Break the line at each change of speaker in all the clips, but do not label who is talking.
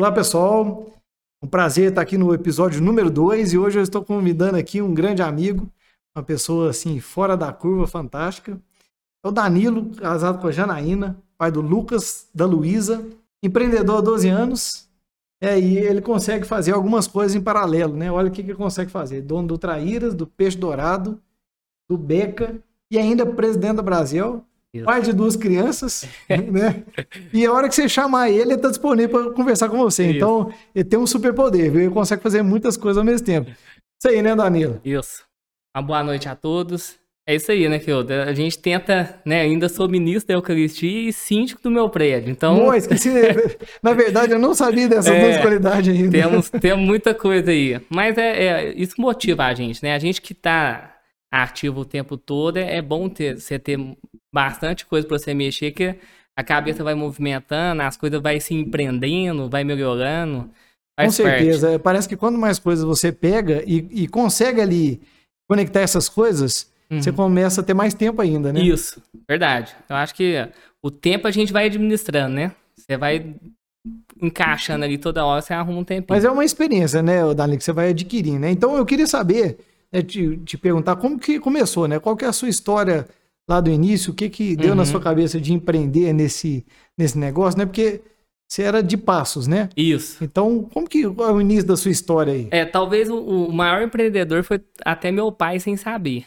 Olá, pessoal. Um prazer estar aqui no episódio número 2 e hoje eu estou convidando aqui um grande amigo, uma pessoa assim fora da curva, fantástica. É o Danilo, casado com a Janaína, pai do Lucas, da Luísa, empreendedor há 12 anos. É, e ele consegue fazer algumas coisas em paralelo, né? Olha o que, que ele consegue fazer. Dono do Traíras, do Peixe Dourado, do Beca e ainda presidente do Brasil. Isso. pai de duas crianças, né? E a hora que você chamar ele, ele está disponível para conversar com você. Isso. Então, ele tem um superpoder, viu? Ele consegue fazer muitas coisas ao mesmo tempo. Isso aí, né, Danilo?
Isso. Uma boa noite a todos. É isso aí, né, Fielder? A gente tenta, né, ainda sou ministro da Eucaristia e síndico do meu prédio, então...
Pô, esqueci, na verdade eu não sabia dessas é, duas qualidades ainda.
Temos, temos muita coisa aí, mas é, é, isso motiva a gente, né? A gente que tá ativo o tempo todo, é, é bom ter, você ter bastante coisa para você mexer, que a cabeça vai movimentando, as coisas vai se empreendendo, vai melhorando.
Com certeza. Parte. Parece que quanto mais coisas você pega e, e consegue ali conectar essas coisas, uhum. você começa a ter mais tempo ainda, né?
Isso, verdade. Eu acho que o tempo a gente vai administrando, né? Você vai encaixando ali toda hora, você arruma um tempinho.
Mas é uma experiência, né, Dani, que você vai adquirindo, né? Então eu queria saber, né, te, te perguntar como que começou, né? Qual que é a sua história lá do início, o que que deu uhum. na sua cabeça de empreender nesse, nesse negócio, né? Porque você era de Passos, né?
Isso.
Então, como que é o início da sua história aí?
É, talvez o, o maior empreendedor foi até meu pai sem saber.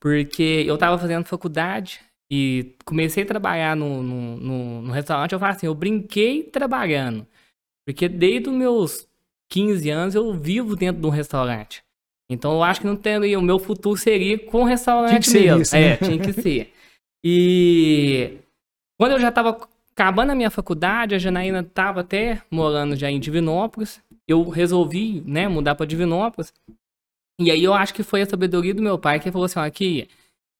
Porque eu estava fazendo faculdade e comecei a trabalhar no, no, no, no restaurante. Eu falo assim, eu brinquei trabalhando. Porque desde os meus 15 anos eu vivo dentro de um restaurante. Então eu acho que não teria. O meu futuro seria com restaurante tinha mesmo. Isso, né? É, tinha que ser. E quando eu já estava acabando a minha faculdade, a Janaína estava até morando já em Divinópolis. Eu resolvi, né, mudar para Divinópolis. E aí eu acho que foi a sabedoria do meu pai que falou assim: aqui,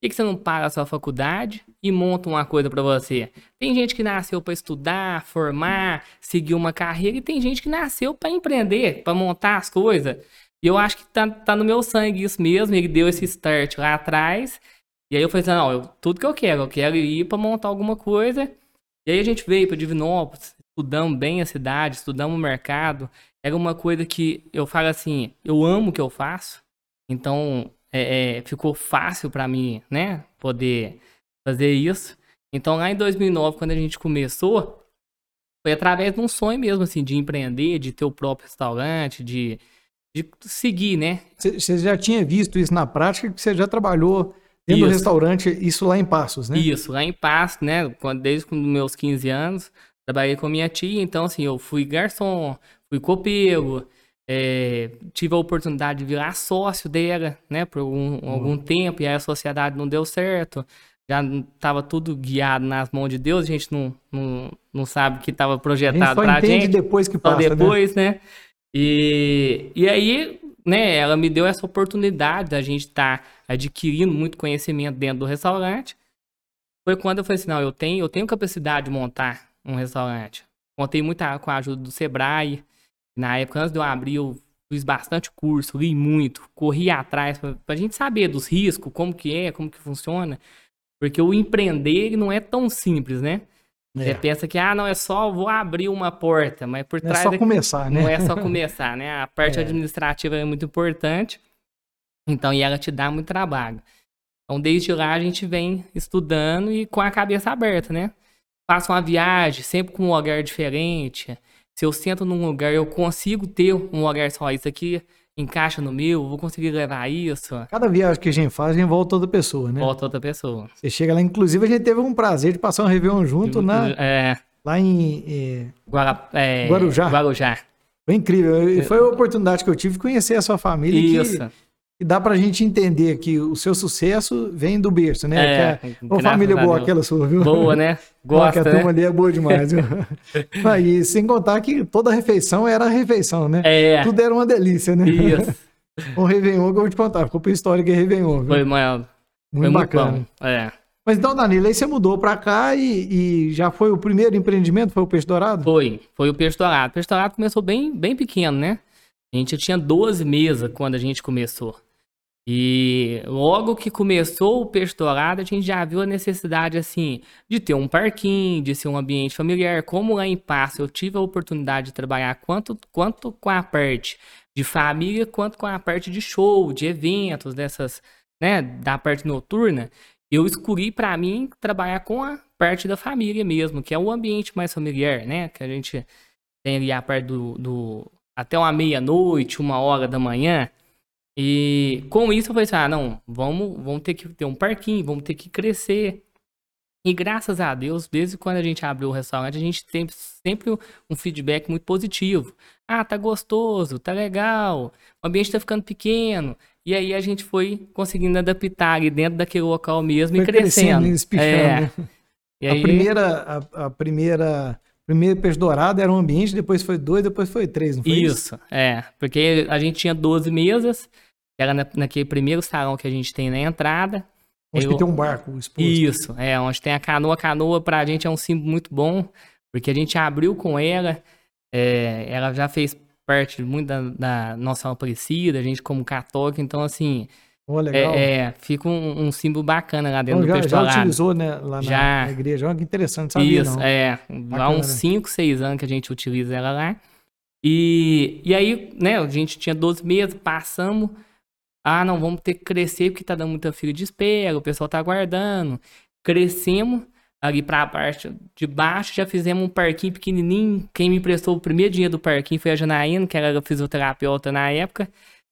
por que, você não para a sua faculdade e monta uma coisa para você? Tem gente que nasceu para estudar, formar, seguir uma carreira, e tem gente que nasceu para empreender, para montar as coisas. E eu acho que tá, tá no meu sangue isso mesmo. Ele deu esse start lá atrás. E aí eu falei assim, não, eu, tudo que eu quero, eu quero ir para montar alguma coisa. E aí a gente veio para Divinópolis, estudamos bem a cidade, estudamos o mercado. Era uma coisa que eu falo assim, eu amo o que eu faço. Então é, é, ficou fácil para mim, né, poder fazer isso. Então lá em 2009, quando a gente começou, foi através de um sonho mesmo, assim, de empreender, de ter o próprio restaurante, de de seguir, né?
Você já tinha visto isso na prática, que você já trabalhou dentro do restaurante, isso lá em Passos, né?
Isso, lá em Passos, né? Desde os meus 15 anos, trabalhei com minha tia, então assim, eu fui garçom, fui copeiro, é, tive a oportunidade de virar sócio dela, né, por algum, uhum. algum tempo, e aí a sociedade não deu certo, já estava tudo guiado nas mãos de Deus, a gente não, não, não sabe o que estava projetado para a gente.
depois que passa,
só depois, né? né? E, e aí, né, ela me deu essa oportunidade da gente estar tá adquirindo muito conhecimento dentro do restaurante. Foi quando eu falei assim, não, eu tenho, eu tenho capacidade de montar um restaurante. Contei muito com a ajuda do Sebrae. Na época, antes de eu abrir, eu fiz bastante curso, li muito, corri atrás para a gente saber dos riscos, como que é, como que funciona. Porque o empreender não é tão simples, né? É. Você pensa que, ah, não, é só vou abrir uma porta, mas por
não
trás.
É só começar, né?
Não é só começar, né? A parte é. administrativa é muito importante. Então, e ela te dá muito trabalho. Então, desde lá a gente vem estudando e com a cabeça aberta, né? Faço uma viagem, sempre com um lugar diferente. Se eu sento num lugar, eu consigo ter um lugar só. Isso aqui encaixa no meu, vou conseguir levar isso.
Cada viagem que a gente faz, a gente volta outra pessoa, né?
Volta outra pessoa.
Você chega lá, inclusive a gente teve um prazer de passar um Réveillon junto na,
é,
lá em é,
Guara, é,
Guarujá.
Guarujá.
Foi incrível. Foi a oportunidade que eu tive de conhecer a sua família.
Isso.
Que, e dá pra gente entender que o seu sucesso vem do berço, né? É, que é uma família boa aquela sua, viu?
Boa, né?
Gosta, que a né? turma ali é boa demais, viu? Aí, sem contar que toda refeição era refeição, né?
É.
Tudo era uma delícia, né?
Isso.
o Réveillon que eu vou te contar, ficou pra história que é Réveillon, viu?
Foi, maior.
Muito foi bacana.
Muito é.
Mas então, Danilo, aí você mudou pra cá e, e, já foi o primeiro empreendimento? Foi o Peixe Dourado?
Foi, foi o Peixe Dourado. O Peixe Dourado começou bem, bem pequeno, né? A gente tinha 12 mesas quando a gente começou. E logo que começou o peixe dourado, a gente já viu a necessidade, assim, de ter um parquinho, de ser um ambiente familiar. Como lá em Passo eu tive a oportunidade de trabalhar quanto, quanto com a parte de família, quanto com a parte de show, de eventos, dessas, né, da parte noturna, eu escolhi para mim trabalhar com a parte da família mesmo, que é o ambiente mais familiar, né, que a gente tem ali a parte do, do até uma meia-noite, uma hora da manhã, e com isso eu falei assim, ah, não, vamos, vamos ter que ter um parquinho, vamos ter que crescer. E graças a Deus, desde quando a gente abriu o restaurante, a gente tem sempre um feedback muito positivo. Ah, tá gostoso, tá legal, o ambiente tá ficando pequeno. E aí a gente foi conseguindo adaptar ali dentro daquele local mesmo foi e crescendo. crescendo
é. E aí... A primeira, a, a primeira Primeiro peixe dourado era um ambiente, depois foi dois, depois foi três, não foi
isso? Isso, é. Porque a gente tinha 12 mesas, era na, naquele primeiro salão que a gente tem na entrada.
Onde eu... tem um barco exposto.
Isso, é, onde tem a canoa. A canoa pra gente é um símbolo muito bom, porque a gente abriu com ela, é, ela já fez parte muito da, da nossa Aparecida, a gente como católico, então assim,
Oh, legal.
É, é, fica um, um, símbolo bacana lá dentro então, do
já, já utilizou, né, lá já. Na, na igreja. Olha que interessante,
sabia
Isso, não.
é. Bacana, há uns 5, né? 6 anos que a gente utiliza ela lá. E, e aí, né, a gente tinha 12 meses, passamos. Ah, não, vamos ter que crescer porque tá dando muita fila de espera, o pessoal tá aguardando. Crescemos ali pra parte de baixo, já fizemos um parquinho pequenininho. Quem me emprestou o primeiro dinheiro do parquinho foi a Janaína, que era fisioterapeuta na época.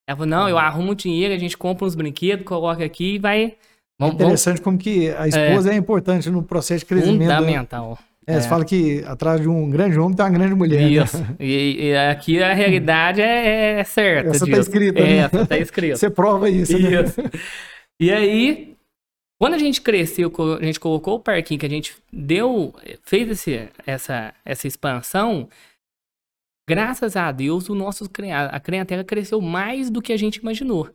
Ela falou, não, eu arrumo dinheiro, a gente compra uns brinquedos, coloca aqui e vai...
Vamos, Interessante vamos... como que a esposa é, é, importante no processo de crescimento.
Fundamental.
É, é. Você fala que atrás de um grande homem tem uma grande mulher. Né?
Isso. Né? E, e, aqui a realidade é, é certa.
Essa está escrita.
Né? Essa está escrita.
Você prova isso. Né?
Isso. Né? E aí, quando a gente cresceu, a gente colocou o parquinho, que a gente deu, fez esse, essa, essa expansão, Graças a Deus, o nosso, a clientela cresceu mais do que a gente imaginou.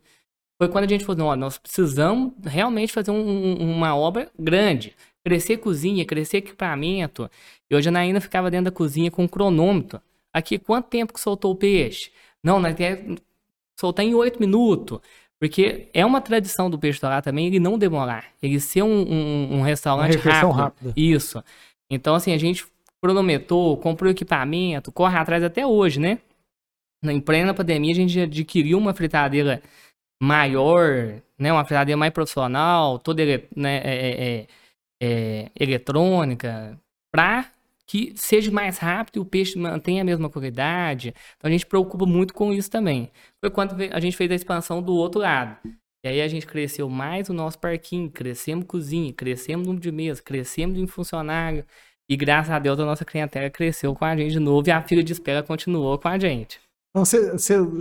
Foi quando a gente falou, ó, nós precisamos realmente fazer um, uma obra grande. Crescer cozinha, crescer equipamento. E hoje a Naina ficava dentro da cozinha com um cronômetro. Aqui, quanto tempo que soltou o peixe? Não, nós quer soltar em oito minutos. Porque é uma tradição do peixe dourado também ele não demorar. Ele ser um, um, um restaurante rápido. rápida. Isso. Então, assim, a gente cronometrou, comprou equipamento, corre atrás até hoje, né? Em plena pandemia, a gente adquiriu uma fritadeira maior, né? Uma fritadeira mais profissional, toda né, é, é, é, é, eletrônica, para que seja mais rápido e o peixe mantenha a mesma qualidade. Então a gente preocupa muito com isso também. Foi quando a gente fez a expansão do outro lado. E aí a gente cresceu mais o nosso parquinho, crescemos cozinha, crescemos número de mesa, crescemos em funcionário. E graças a Deus a nossa clientela cresceu com a gente de novo e a fila de espera continuou com a gente.
Então você,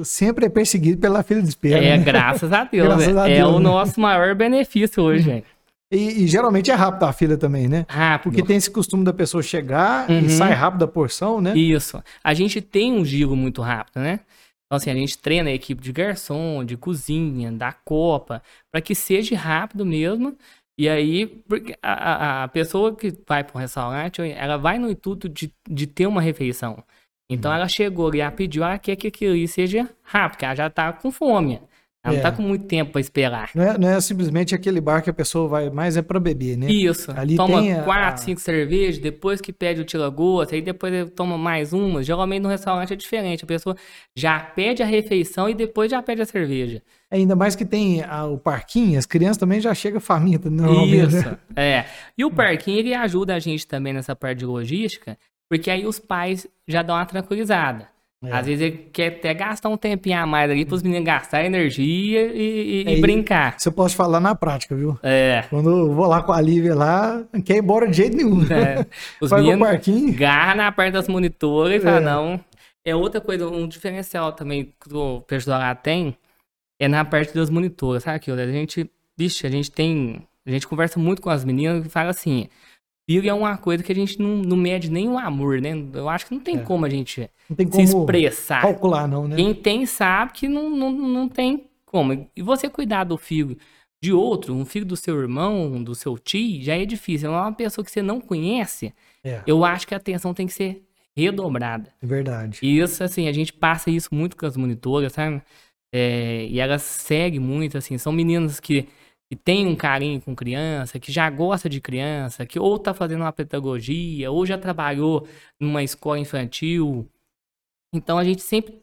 sempre é perseguido pela fila de espera.
É, né? graças a Deus. graças a é Deus, é né? o nosso maior benefício hoje, gente.
E, e, geralmente é rápido a fila também, né?
Rápido.
Porque tem esse costume da pessoa chegar uhum. e sai rápido a porção, né?
Isso. A gente tem um giro muito rápido, né? Então, assim, a gente treina a equipe de garçom, de cozinha, da copa, para que seja rápido mesmo e aí, porque a, a pessoa que vai para um restaurante, ela vai no intuito de, de ter uma refeição. Então uhum. ela chegou e ela pediu, ela quer que aquilo ali seja rápido, porque ela já tá com fome. Ela é. não tá com muito tempo para esperar.
Não é, não é, simplesmente aquele bar que a pessoa vai mais é para beber, né?
Isso. Ali toma quatro, a... cinco cervejas, depois que pede o tira-gosto, aí depois toma mais uma. Geralmente no restaurante é diferente. A pessoa já pede a refeição e depois já pede a cerveja.
Ainda mais que tem a, o parquinho, as crianças também já chegam famintas normalmente.
Isso, né? é. E o parquinho, ele ajuda a gente também nessa parte de logística, porque aí os pais já dão uma tranquilizada. É. Às vezes ele quer até gastar um tempinho a mais ali para os meninos gastar energia e, e, é, e brincar.
Você pode falar na prática, viu?
É.
Quando eu vou lá com a Lívia lá, não quer ir embora de jeito nenhum. É.
Os Vai meninos garra na parte das monitoras e fala, é. não. É outra coisa, um diferencial também que o pessoal lá tem, é na parte das monitoras, sabe aquilo? A gente, bicho, a gente tem, a gente conversa muito com as meninas e fala assim, filho é uma coisa que a gente não, não mede nem o amor, né? Eu acho que não tem é. como a gente
tem
se expressar.
Calcular, não, né?
Quem tem sabe que não, não, não tem como. E você cuidar do filho de outro, um filho do seu irmão, do seu tio, já é difícil. É uma pessoa que você não conhece. É. Eu acho que a atenção tem que ser redobrada.
É verdade.
E isso, assim, a gente passa isso muito com as monitoras, sabe? É, e ela segue muito, assim, são meninas que, que têm um carinho com criança, que já gosta de criança, que ou tá fazendo uma pedagogia, ou já trabalhou numa escola infantil. Então a gente sempre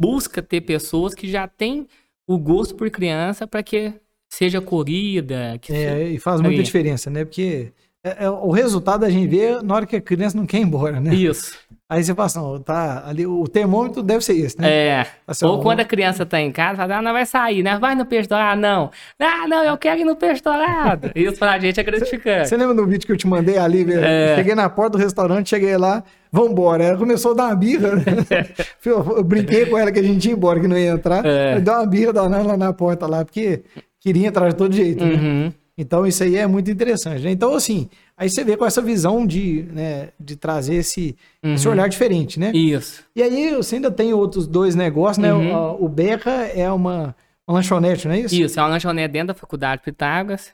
busca ter pessoas que já têm o gosto por criança para que seja corrida. Que
É,
seja...
e faz muita
Aí.
diferença, né? Porque é- é- o resultado a gente vê na hora que a criança não quer ir embora, né?
Isso.
Aí você fala assim, ó, tá ali, o termômetro deve ser esse, né?
É.
Assim,
Ou
ó,
quando a criança tá em casa, fala, ah, não vai sair, né? Vai no peixe dourado, não. Ah, não, eu quero ir no peixe dourado. Isso pra gente é gratificante.
Você lembra do vídeo que eu te mandei ali?
É.
Cheguei na porta do restaurante, cheguei lá, vambora. Ela começou a dar uma birra. né? eu, brinquei com ela que a gente ia embora, que não ia entrar.
É.
Deu uma birra danada lá na porta lá, porque queria entrar de todo jeito. né?
Uhum.
Então isso aí é muito interessante. né? Então, assim, aí você vê com essa visão de, né, de trazer esse, esse
Uhum.
olhar diferente, né?
Isso.
E aí você ainda tem outros dois negócios, né?
Uhum.
O, o Beca é uma, uma lanchonete, não é isso?
Isso, é uma lanchonete dentro da faculdade Pitágoras.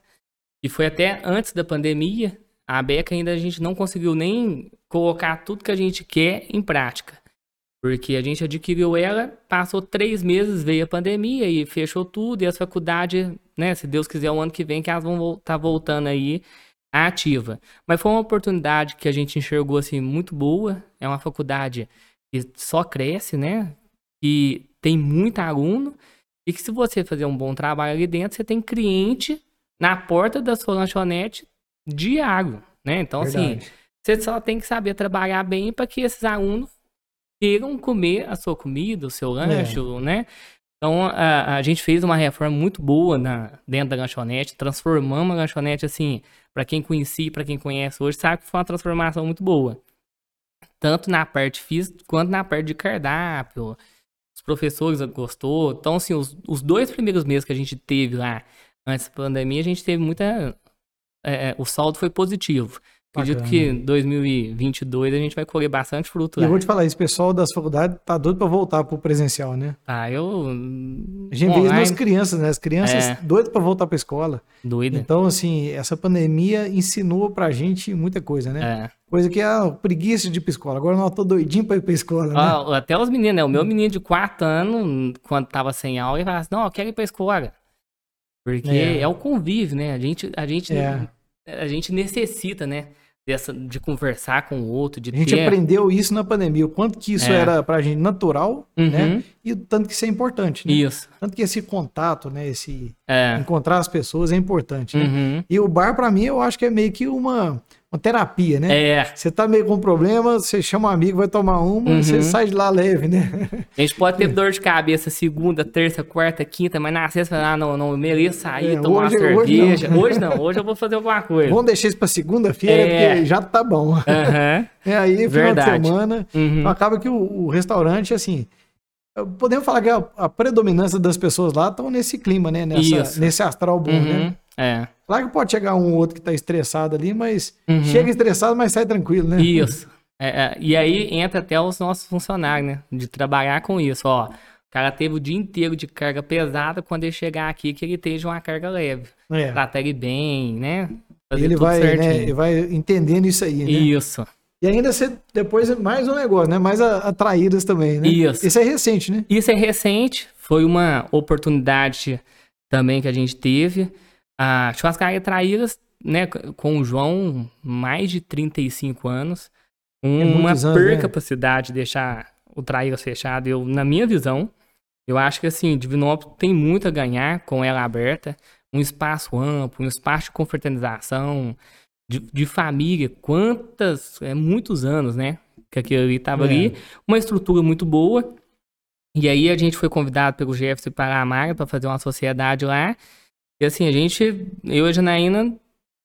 E foi até antes da pandemia. A Beca ainda a gente não conseguiu nem colocar tudo que a gente quer em prática. Porque a gente adquiriu ela, passou três meses, veio a pandemia e fechou tudo. E as faculdades, né, se Deus quiser, o ano que vem que elas vão estar voltando aí ativa. Mas foi uma oportunidade que a gente enxergou assim muito boa. É uma faculdade que só cresce, né? E tem muito aluno. E que se você fazer um bom trabalho ali dentro, você tem cliente na porta da sua lanchonete diário, né? Então, assim,
Verdade.
você só tem que saber trabalhar bem para que esses alunos queiram comer a sua comida, o seu lanche, né? Então, a, a gente fez uma reforma muito boa na, dentro da lanchonete, transformamos a lanchonete, assim, para quem conhecia, para quem conhece hoje, sabe que foi uma transformação muito boa. Tanto na parte física quanto na parte de cardápio. Os professores gostou. Então, assim, os, os dois primeiros meses que a gente teve lá, antes da pandemia, a gente teve muita... é, é, o saldo foi positivo. Acredito que em 2022 a gente vai colher bastante fruto
E eu
lá.
vou te falar, esse pessoal das faculdades tá doido pra voltar pro presencial, né?
Ah, eu...
A gente vê isso nas
online,
crianças, né? As crianças
É.
doidas pra voltar pra escola.
doida.
Então, assim, essa pandemia ensinou pra gente muita coisa, né?
É.
Coisa que é ah, preguiça de ir pra escola. Agora eu tô doidinho pra ir pra escola, né?
Até os meninos, né? O meu menino de 4 anos, quando tava sem aula, ele falava assim, não, eu quero ir pra escola. Porque
É.
é, o convívio, né? A gente, a gente,
É.
a gente necessita, né? Dessa, de conversar com o outro, de
A gente
ter...
aprendeu isso na pandemia, o quanto que isso
É.
era pra gente natural,
Uhum.
né? E o tanto que isso é importante, né?
Isso.
Tanto que esse contato, né? Esse
É.
encontrar as pessoas é importante, né?
Uhum.
E o bar, pra mim, eu acho que é meio que uma, uma terapia, né?
É.
Você tá meio com problema, você chama um amigo, vai tomar uma,
Uhum.
você sai de lá leve, né?
A gente pode ter dor de cabeça segunda, terça, quarta, quinta, mas na sexta, ah, não, não, mereço sair,
É,
tomar
hoje-
uma
hoje
cerveja.
não.
Hoje não. hoje eu vou fazer alguma coisa.
Vamos deixar isso pra segunda-feira,
É.
porque já tá bom.
Aham.
É aí, final
Verdade.
de semana.
Uhum.
Então, acaba que o, o restaurante, assim, podemos falar que a, a predominância das pessoas lá estão nesse clima, né? Nessa, nesse astral bom, né?
Uhum. É.
Claro que pode chegar um ou outro que tá estressado ali, mas
Uhum.
chega estressado, mas sai tranquilo, né?
Isso. É, é, e aí entra até os nossos funcionários, né? De trabalhar com isso, ó. O cara teve o dia inteiro de carga pesada, quando ele chegar aqui, que ele esteja uma carga leve.
É.
Tratar ele bem, né? Fazer
Ele vai, né,
certinho.
ele vai entendendo isso aí, né?
Isso.
E ainda você, depois, mais um negócio, né? Mais atraídas também, né?
Isso.
Isso é recente, né?
Isso é recente, foi uma oportunidade também que a gente teve. A Churrascaria Traíras, né, com o João, mais de 35 anos, uma
É anos,
perca
né?
pra cidade deixar o Traíras fechado. Eu, na minha visão, eu acho que assim, Divinópolis tem muito a ganhar com ela aberta, um espaço amplo, um espaço de confraternização, de, de família, quantas, é muitos anos, né, que aquilo ali tava
É.
ali, uma estrutura muito boa, e aí a gente foi convidado pelo Jefferson para a Maga para fazer uma sociedade lá. E assim, a gente, eu e a Janaína,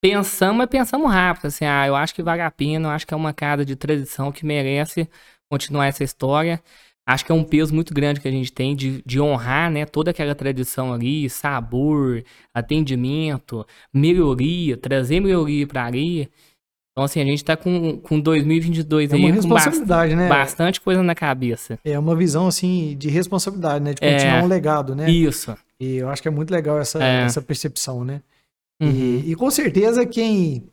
pensamos, mas pensamos rápido. Assim, ah, eu acho que vale a pena, eu acho que é uma casa de tradição que merece continuar essa história. Acho que é um peso muito grande que a gente tem de, de honrar né, toda aquela tradição ali, sabor, atendimento, melhoria, trazer melhoria para ali. Então, assim, a gente tá com, com 2022
É
aí
uma
com bas-
responsabilidade, né?
bastante coisa na cabeça.
É uma visão, assim, de responsabilidade, né? De
É.
continuar um legado, né?
Isso.
E eu acho que é muito legal essa,
É.
essa percepção, né?
Uhum.
E, e com certeza quem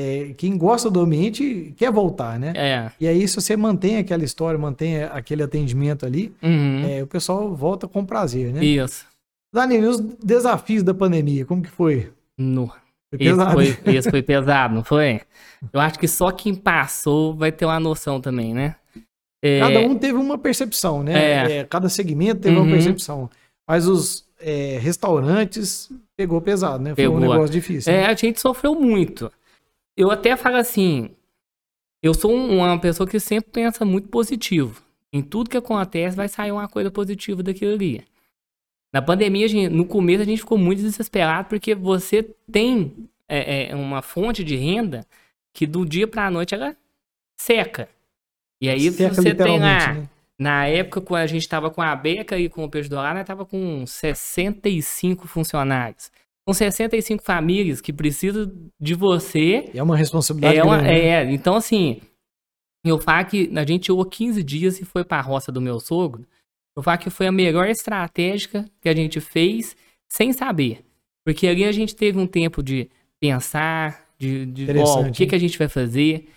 é, quem gosta do ambiente quer voltar, né?
É.
E aí, se você mantém aquela história, mantém aquele atendimento ali,
Uhum.
é, o pessoal volta com prazer, né?
Isso.
Danilo, e os desafios da pandemia, como que foi?
No.
Foi
Esse
pesado?
foi, esse foi pesado, não foi? Eu acho que só quem passou vai ter uma noção também, né? É,
Cada um teve uma percepção, né?
É.
É, cada segmento teve
Uhum.
uma percepção. Mas os é, restaurantes pegou pesado, né? Foi um negócio difícil.
É,
né?
a gente sofreu muito. Eu até falo assim, eu sou um- uma pessoa que sempre pensa muito positivo. Em tudo que acontece vai sair uma coisa positiva daquilo ali. Na pandemia, a gente- no começo a gente ficou muito desesperado porque você tem é, é, uma fonte de renda que do dia pra noite ela seca. E aí
Seca
você tem lá,
né?
Na época, quando a gente estava com a Beca e com o Peixe Dourado, nós estava com 65 funcionários. Com 65 famílias que precisam de você.
É uma responsabilidade
É, uma-
grande. né?
é, então assim, eu falo que a gente tirou 15 dias e foi para a roça do meu sogro. Eu falo que foi a melhor estratégia que a gente fez sem saber. Porque ali a gente teve um tempo de pensar, de, de ó, o que,
hein?
que a gente vai fazer.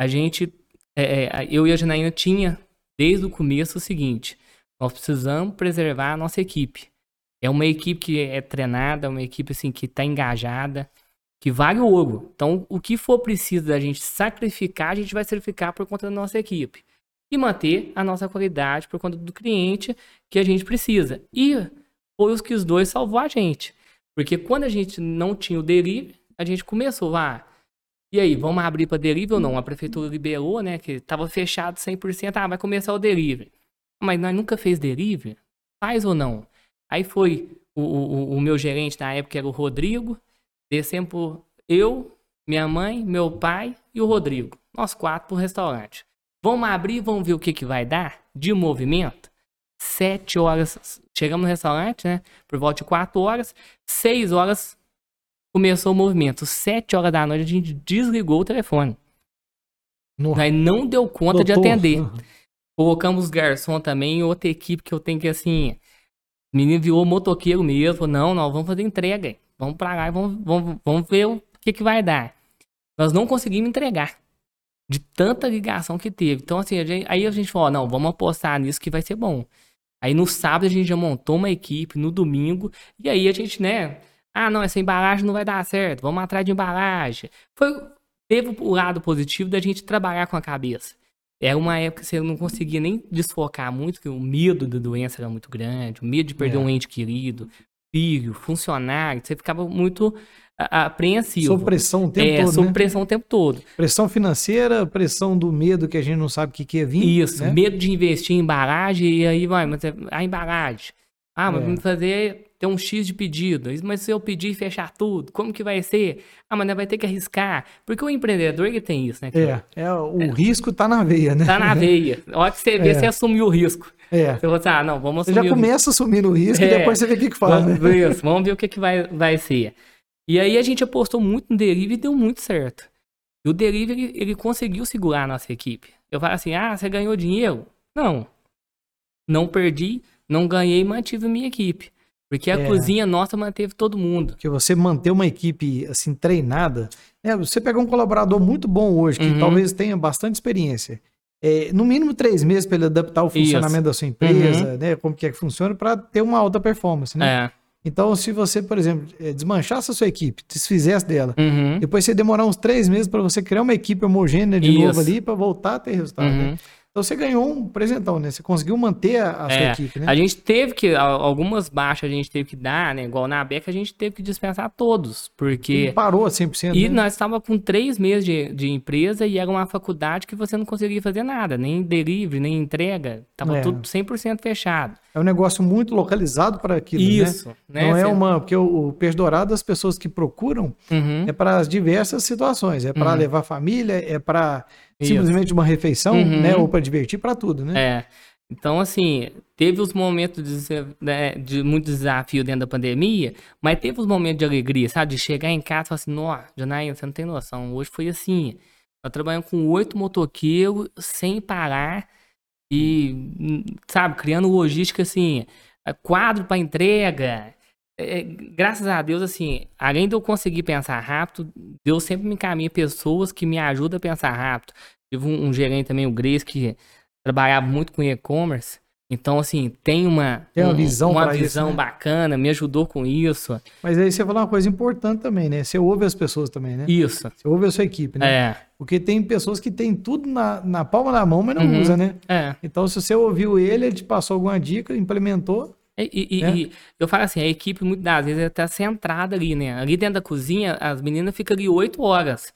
A gente, é, é, eu e a Janaína tinha, desde o começo, o seguinte: nós precisamos preservar a nossa equipe. É uma equipe que é treinada, é uma equipe assim, que está engajada, que vale ouro. Então, o que for preciso da gente sacrificar, a gente vai sacrificar por conta da nossa equipe. E manter a nossa qualidade por conta do cliente que a gente precisa. E foi os que os dois salvou a gente. Porque quando a gente não tinha o delivery, a gente começou lá. E aí, vamos abrir para delivery ou não? A prefeitura liberou, né? Que estava fechado 100%. Ah, vai começar o delivery. Mas nós nunca fez delivery? Faz ou não? Aí foi o, o, o meu gerente na época, era o Rodrigo. Descemos por eu, minha mãe, meu pai e o Rodrigo. Nós quatro pro restaurante. Vamos abrir, vamos ver o que, que vai dar de movimento. Sete horas. Chegamos no restaurante, né? Por volta de quatro horas. Seis horas começou o movimento. Sete horas da noite a gente desligou o telefone.
No-
Aí não deu conta de
Doutor.
atender. Colocamos garçom também, outra equipe que eu tenho que assim. Menino virou motoqueiro mesmo. Não, nós vamos fazer entrega. Vamos pra lá e vamos, vamos, vamos ver o que, que vai dar. Nós não conseguimos entregar. De tanta ligação que teve. Então, assim, a gente- aí a gente falou: não, vamos apostar nisso que vai ser bom. Aí no sábado a gente já montou uma equipe, no domingo, e aí a gente, né? Ah, não, essa embalagem não vai dar certo, vamos atrás de embalagem. Foi, teve o lado positivo da gente trabalhar com a cabeça. Era uma época que você não conseguia nem desfocar muito, porque o medo da doença era muito grande, o medo de perder
É.
um ente querido, filho, funcionário, você ficava muito apreensivo.
Sob pressão o tempo
é,
todo,
sob
né?
pressão o tempo todo.
Pressão financeira, pressão do medo que a gente não sabe o que, que é vir.
Isso,
né?
medo de investir em embalagem e aí vai, mas é- a embalagem. Ah, mas
É.
vamos fazer ter um X de pedido. Mas se eu pedir e fechar tudo, como que vai ser? Ah, mas vai ter que arriscar. Porque o empreendedor ele tem isso, né? cara?
É, é, o risco tá na veia, né?
Tá na veia. A hora que você vê,
É.
você assumiu o risco.
É.
Você fala assim, ah, não, vamos
Você
assumir
já
o risco.
começa assumindo o risco e
É.
depois você vê o que, que faz, né?
Vamos, isso, vamos ver o que, que vai, vai ser. E aí a gente apostou muito no delivery e deu muito certo. E o delivery, ele conseguiu segurar a nossa equipe. Eu falo assim, ah, você ganhou dinheiro? Não. Não perdi, não ganhei e mantive a minha equipe. Porque a
É.
cozinha nossa manteve todo mundo.
Porque você manter uma equipe assim treinada, né? Você pegar um colaborador muito bom hoje, que
Uhum.
talvez tenha bastante experiência, é, no mínimo três meses para ele adaptar o funcionamento da sua empresa, né? Como que é que funciona para ter uma alta performance, né?
É.
Então, se você, por exemplo, é, desmanchasse a sua equipe, desfizesse dela,
Uhum.
depois você demorar uns três meses para você criar uma equipe homogênea de novo
Isso.
ali para voltar a ter resultado. né? Então você ganhou um presentão, né? Você conseguiu manter a, a sua
É,
equipe, né?
A gente teve que, algumas baixas a gente teve que dar, né? Igual na Beca, a gente teve que dispensar todos. Porque
Não parou a 100%.
E
né?
nós estávamos com três meses de, de empresa e era uma faculdade que você não conseguia fazer nada, nem delivery, nem entrega. Tava
É.
tudo 100% fechado.
É um negócio muito localizado para aquilo, né?
Isso, né?
Não é uma. Porque o, o peixe dourado, as pessoas que procuram,
Uhum,
é para as diversas situações. É para
Uhum.
levar família, é para. Simplesmente uma refeição,
Uhum.
né? Ou para divertir, para tudo, né?
É. Então, assim, teve os momentos de, né, de muito desafio dentro da pandemia, mas teve os momentos de alegria, sabe? De chegar em casa e falar assim, nossa, Janaína, você não tem noção, hoje foi assim. Nós trabalhamos com oito motoqueiros sem parar e, hum, sabe, criando logística assim, eh, quadro para entrega, é, graças a Deus, assim, além de eu conseguir pensar rápido, Deus sempre me encaminha pessoas que me ajudam a pensar rápido. Tive um, um gerente também, o Grace, que trabalhava muito com e-commerce. Então, assim, tem uma,
Tem uma visão
uma
pra isso,
visão
né?
bacana, me ajudou com isso.
Mas aí você falou uma coisa importante também, né? Você ouve as pessoas também, né?
Isso.
Você ouve a sua equipe, né?
É,
Porque tem pessoas que têm tudo na, na palma da mão, mas não
Uhum.
usa, né?
é.
Então, se você ouviu ele, ele te passou alguma dica, implementou.
E, e- e-
Né?
e eu falo assim, a equipe muitas das vezes está centrada ali, né? Ali dentro da cozinha, as meninas ficam ali 8 horas.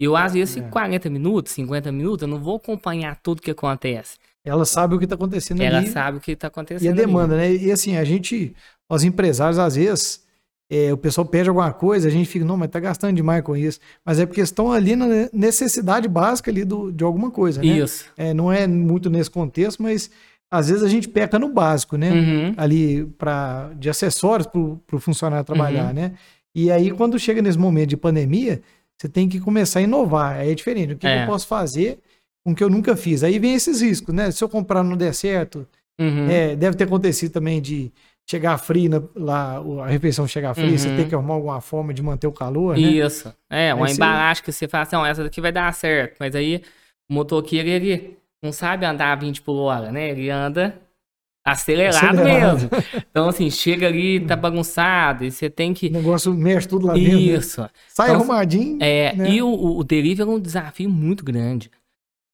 Eu, às vezes,
É.
em 40 minutos, 50 minutos, eu não vou acompanhar tudo que acontece.
Ela sabe o que está acontecendo
Ela
ali.
sabe o que está acontecendo.
E a
ali.
demanda, né? E assim, a gente, os empresários, às vezes, é, o pessoal pede alguma coisa, a gente fica, não, mas tá gastando demais com isso. Mas é porque estão ali na necessidade básica ali do, de alguma coisa, né?
Isso.
É, não é muito nesse contexto, mas às vezes a gente peca no básico, né?
Uhum.
Ali pra, de acessórios para o funcionário trabalhar,
Uhum.
né? E aí, quando chega nesse momento de pandemia, você tem que começar a inovar. Aí é diferente. O que,
É.
eu posso fazer com o que eu nunca fiz? Aí vem esses riscos, né? Se eu comprar não der certo,
Uhum.
é, deve ter acontecido também de chegar frio na- lá, a refeição chegar fria, você
Uhum.
tem que arrumar alguma forma de manter o calor, né?
Isso. É, uma
Aí você-
embalagem que você fala assim, essa daqui vai dar certo. Mas aí o motoqueiro, ele não sabe andar a 20 por hora, né? Ele anda acelerado,
Acelerado.
mesmo. Então, assim, chega ali, tá bagunçado, e você tem
O
que.
negócio mexe tudo lá dentro. né?
Isso.
Sai
Então,
arrumadinho.
É,
né?
E o, o, o delivery é um desafio muito grande.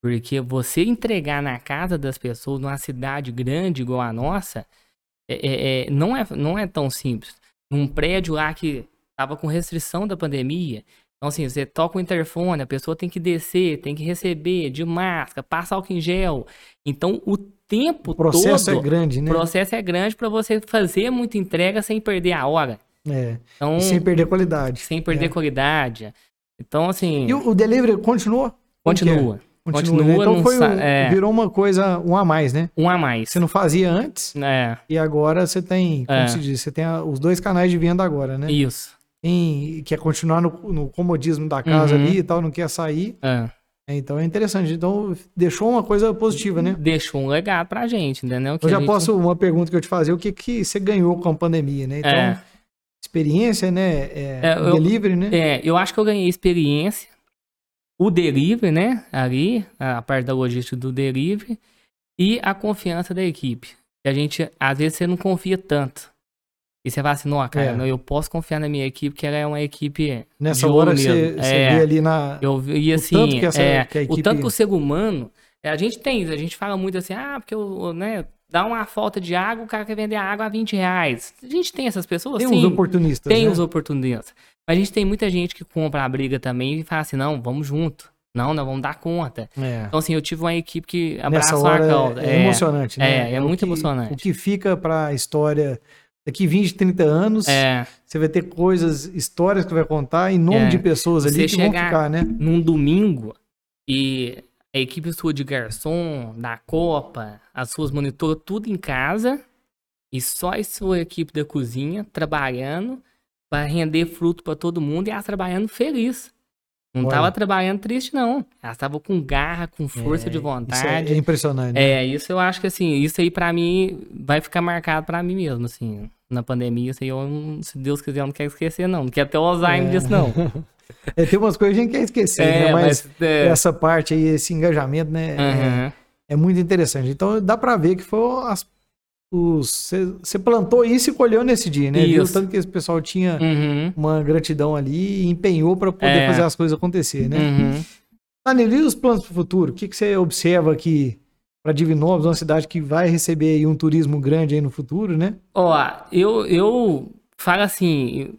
Porque você entregar na casa das pessoas, numa cidade grande igual a nossa, é, é- é- não, é, não é tão simples. Num prédio lá que tava com restrição da pandemia, então assim, você toca o interfone, a pessoa tem que descer, tem que receber de máscara, passa álcool em gel. Então o tempo
O processo
todo,
é grande,
o
né?
processo é grande para você fazer muita entrega sem perder a hora.
É.
Então,
E sem perder qualidade.
sem perder
É.
qualidade. Então, assim,
E o, o delivery continua? É?
continua.
Continua,
Continua,
né? Então
não
foi um-
é.
virou uma coisa, um a mais, né?
Um a mais.
Você não fazia antes
É,
e agora você tem, como
É.
se diz, você tem a- os dois canais de venda agora, né?
isso.
Quem quer continuar no, no comodismo da casa
Uhum.
ali e tal, não quer sair,
É.
então é interessante. Então deixou uma coisa positiva, né?
Deixou um legado pra gente, entendeu? Que
Eu já
gente-
posso, uma pergunta que eu te fazer, o que, que você ganhou com a pandemia, né? Então,
É.
experiência, né? É,
É,
o
eu-
delivery, né?
É, eu acho que eu ganhei experiência. O delivery, né? Ali, a parte da logística do delivery. E a confiança da equipe. A gente, às vezes, você não confia tanto. E você fala assim, não, cara,
É.
não, eu posso confiar na minha equipe, que ela é uma equipe.
Nessa hora você,
mesmo.
você
É.
vê ali na.
Eu vi
O
assim,
tanto que essa-
é,
que a
o
equipe-
tanto que o ser humano, é, a gente tem, a gente fala muito assim, ah, porque o, o, né, dá uma falta de água, o cara quer vender a água a 20 reais. A gente tem essas pessoas,
Tem
sim,
uns oportunistas.
tem
né?
os oportunistas. Mas a gente tem muita gente que compra a briga também e fala assim, não, vamos junto. Não, nós vamos dar conta.
É.
Então, assim, eu tive uma equipe que abraçou a
hora
causa.
é, é emocionante, né?
é, é
o
muito
que-
emocionante.
O que fica para a história daqui 20, 30 anos,
É,
você vai ter coisas, histórias que vai contar em nome
É.
de pessoas ali
Você
que vão ficar, né?
num domingo e a equipe sua de garçom, da Copa, as suas monitoras, tudo em casa e só a sua equipe da cozinha trabalhando para render fruto para todo mundo e elas trabalhando feliz. Não
Olha.
tava trabalhando triste, não. Elas estavam com garra, com força
É,
de
é,
vontade.
é impressionante. né?
É, isso eu acho que assim, isso aí pra mim vai ficar marcado pra mim mesmo, assim. Na pandemia, isso aí eu, se Deus quiser, eu não quero esquecer, não. Não quero ter o Alzheimer
É.
disso, não.
É, tem umas coisas que a gente quer esquecer, né?
É,
Mas,
mas. é,
essa parte aí, esse engajamento, né? é-
aham.
É, muito interessante. Então dá pra ver que foi as. Você plantou isso e colheu nesse dia, né? Viu
Isso.
tanto que esse pessoal tinha
Uhum.
uma gratidão ali e empenhou pra poder
É.
fazer as coisas acontecer, né?
Uhum.
Danilo, e os planos para o futuro? O que, que você observa aqui para Divinópolis, uma cidade que vai receber aí um turismo grande aí no futuro, né?
Ó, eu, eu falo assim,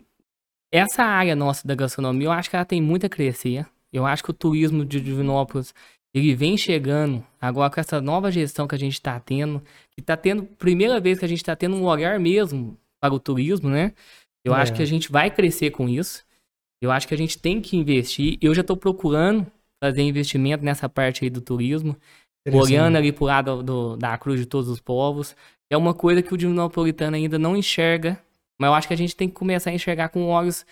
essa área nossa da gastronomia, eu acho que ela tem muito a crescer. Eu acho que o turismo de Divinópolis, ele vem chegando agora com essa nova gestão que a gente está tendo, que está tendo, primeira vez que a gente está tendo um olhar mesmo para o turismo, né? Eu
É.
acho que a gente vai crescer com isso. Eu acho que a gente tem que investir. Eu já estou procurando fazer investimento nessa parte aí do turismo olhando ali pro lado do- da cruz de todos os povos. É uma coisa que o divinopolitano ainda não enxerga, mas eu acho que a gente tem que começar a enxergar com olhos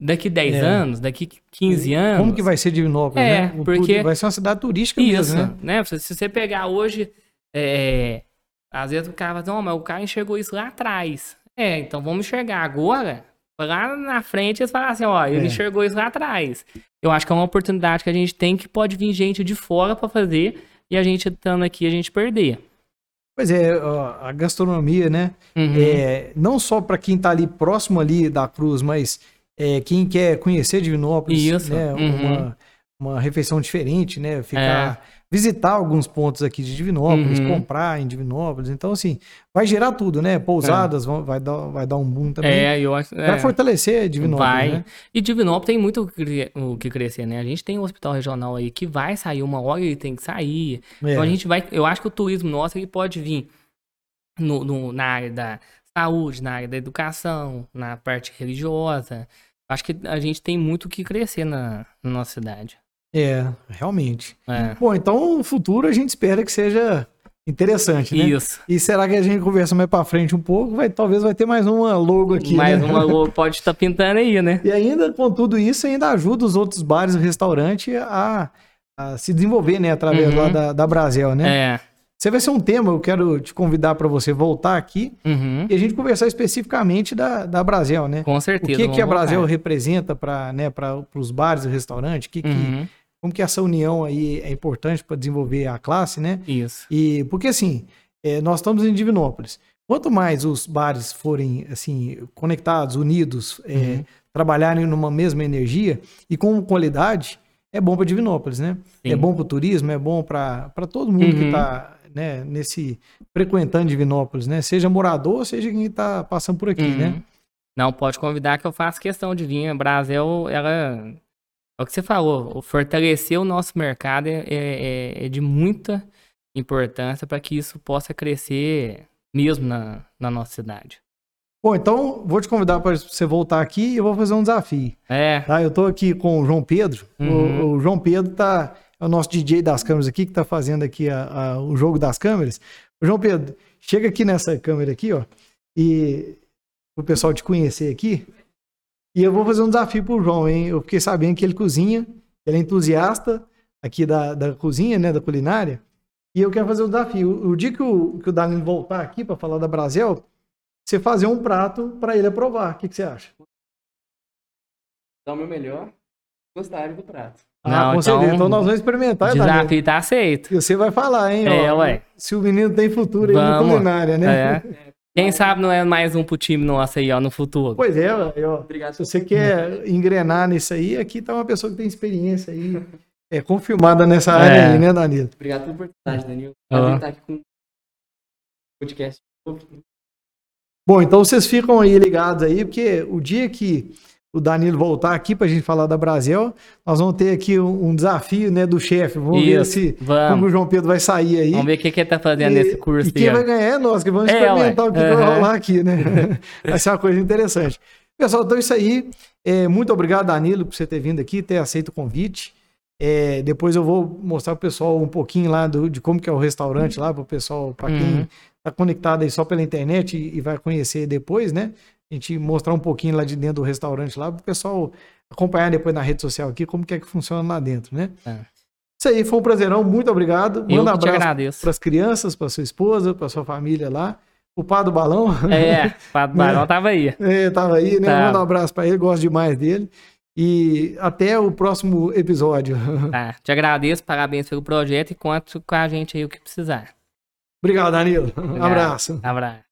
daqui 10
É.
anos, daqui 15 anos.
Como que vai ser Divinópolis,
É,
né? O
porque-
Vai ser uma cidade turística
Isso,
mesmo, né?
né? Se você pegar hoje, é, às vezes o cara fala "Ó, mas o cara enxergou isso lá atrás. É, então vamos enxergar agora. Lá na frente eles falam assim, ó, ele
É.
enxergou isso lá atrás. Eu acho que é uma oportunidade que a gente tem que pode vir gente de fora pra fazer e a gente estando aqui a gente perder.
Pois é, a gastronomia, né?
Uhum.
É, não só para quem tá ali próximo ali da cruz, mas é, quem quer conhecer Divinópolis,
Isso,
né?
uhum.
Uma, uma refeição diferente, né? Ficar, visitar alguns pontos aqui de Divinópolis,
É. Uhum.
comprar em Divinópolis. Então, assim, vai gerar tudo, né? Pousadas vão- vai, dar, vai dar um boom também.
É, eu acho.
Vai
é.
fortalecer Divinópolis,
Vai.
né?
E Divinópolis tem muito o que o que crescer, né? A gente tem um hospital regional aí que vai sair, uma hora ele tem que sair.
É.
Então a gente vai. Eu acho que o turismo nosso ele pode vir no, no- na área da saúde, na área da educação, na parte religiosa. Acho que a gente tem muito o que crescer na, na nossa cidade.
É, realmente.
É.
Bom, então o futuro a gente espera que seja interessante, né?
Isso.
E será que a gente conversa mais pra frente um pouco? Vai, talvez vai ter mais uma logo aqui,
Mais
né?
uma logo pode estar pintando aí, né?
E ainda, com tudo isso, ainda ajuda os outros bares e restaurantes a, a se desenvolver, né? Através
Uhum.
lá da, da Brasel, né?
É.
Você vai ser um tema, eu quero te convidar para você voltar aqui
Uhum.
e a gente conversar especificamente da, da Brasel, né?
Com
O
certeza.
que, que a
voltar.
representa para né, os bares e restaurantes? Que, que-
Uhum.
como que essa união aí é importante para desenvolver a classe, né?
Isso.
E porque assim, é, nós estamos em Divinópolis. Quanto mais os bares forem assim conectados, unidos, é,
Uhum.
trabalharem numa mesma energia e com qualidade, é bom para Divinópolis, né?
Sim.
É bom para o turismo, é bom para todo mundo que
Uhum.
está né, nesse frequentando Divinópolis, né? Seja morador, seja quem está passando por aqui,
Uhum.
né?
Não, pode convidar que eu faço questão de vir. A Brasil, ela. É o que você falou, o fortalecer o nosso mercado é, é- é de muita importância para que isso possa crescer mesmo na, na nossa cidade.
Bom, então vou te convidar para você voltar aqui e eu vou fazer um desafio.
É,
Tá? Eu tô aqui com o João Pedro. O-
Uhum.
O, João Pedro tá é o nosso DJ das câmeras aqui que tá fazendo aqui a- a- o jogo das câmeras. João Pedro, chega aqui nessa câmera aqui, ó, e o pessoal te conhecer aqui. E eu vou fazer um desafio pro João, hein? Eu fiquei sabendo que ele cozinha, ele é entusiasta aqui da, da cozinha, né, da culinária. E eu quero fazer um desafio. O, dia que o, que o Danilo voltar aqui para falar da Brasil, você fazer um prato para ele aprovar. O que, que você acha?
Dá o meu melhor. Gostaram do prato.
Ah,
Não,
com
então,
certeza. Então nós vamos experimentar, Danilo.
desafio tá aceito.
E você vai falar, hein?
É,
ó,
ué.
Se o menino tem futuro aí na
Vamos.
culinária, né?
É. Quem sabe não é mais um pro time nosso aí, ó, no futuro.
Pois é, ó.
Obrigado.
Se você quer engrenar nisso aí, aqui tá uma pessoa que tem experiência aí, é confirmada nessa área
É.
aí, né, Danilo?
Obrigado pela oportunidade, Danilo.
Ah.
Prazer estar aqui com o podcast.
Bom, então vocês ficam aí ligados aí, porque o dia que o Danilo voltar aqui pra gente falar da Brasil, nós vamos ter aqui um, um desafio, né, do chefe. Vamos ver
Isso,
se como
vamos.
o João Pedro vai sair aí.
Vamos ver o que, que ele tá fazendo
E-
nesse curso
E quem
aí.
vai ganhar é nós, que vamos
É,
experimentar
ué.
o que, que vai rolar aqui, né? vai ser uma coisa interessante. Pessoal, então é isso aí. É, muito obrigado, Danilo, por você ter vindo aqui, ter aceito o convite. É, depois eu vou mostrar pro pessoal um pouquinho lá do- de como que é o restaurante lá, pro pessoal, para quem
Uhum.
tá conectado aí só pela internet e, e vai conhecer depois, né? A gente mostrar um pouquinho lá de dentro do restaurante lá, pro pessoal acompanhar depois na rede social aqui como que é que funciona lá dentro, né?
É.
Isso aí, foi um prazerão, muito obrigado.
Eu
Manda um
que te
abraço para as crianças, para sua esposa, para sua família lá. O Pá do Balão,
É, o Barão tava aí.
é, tava aí, né?
Tá.
Manda um abraço para ele, gosto demais dele. E até o próximo episódio.
Tá, te agradeço, parabéns pelo projeto e conto com a gente aí o que precisar.
Obrigado, Danilo. Um
Obrigado.
abraço.
Abraço.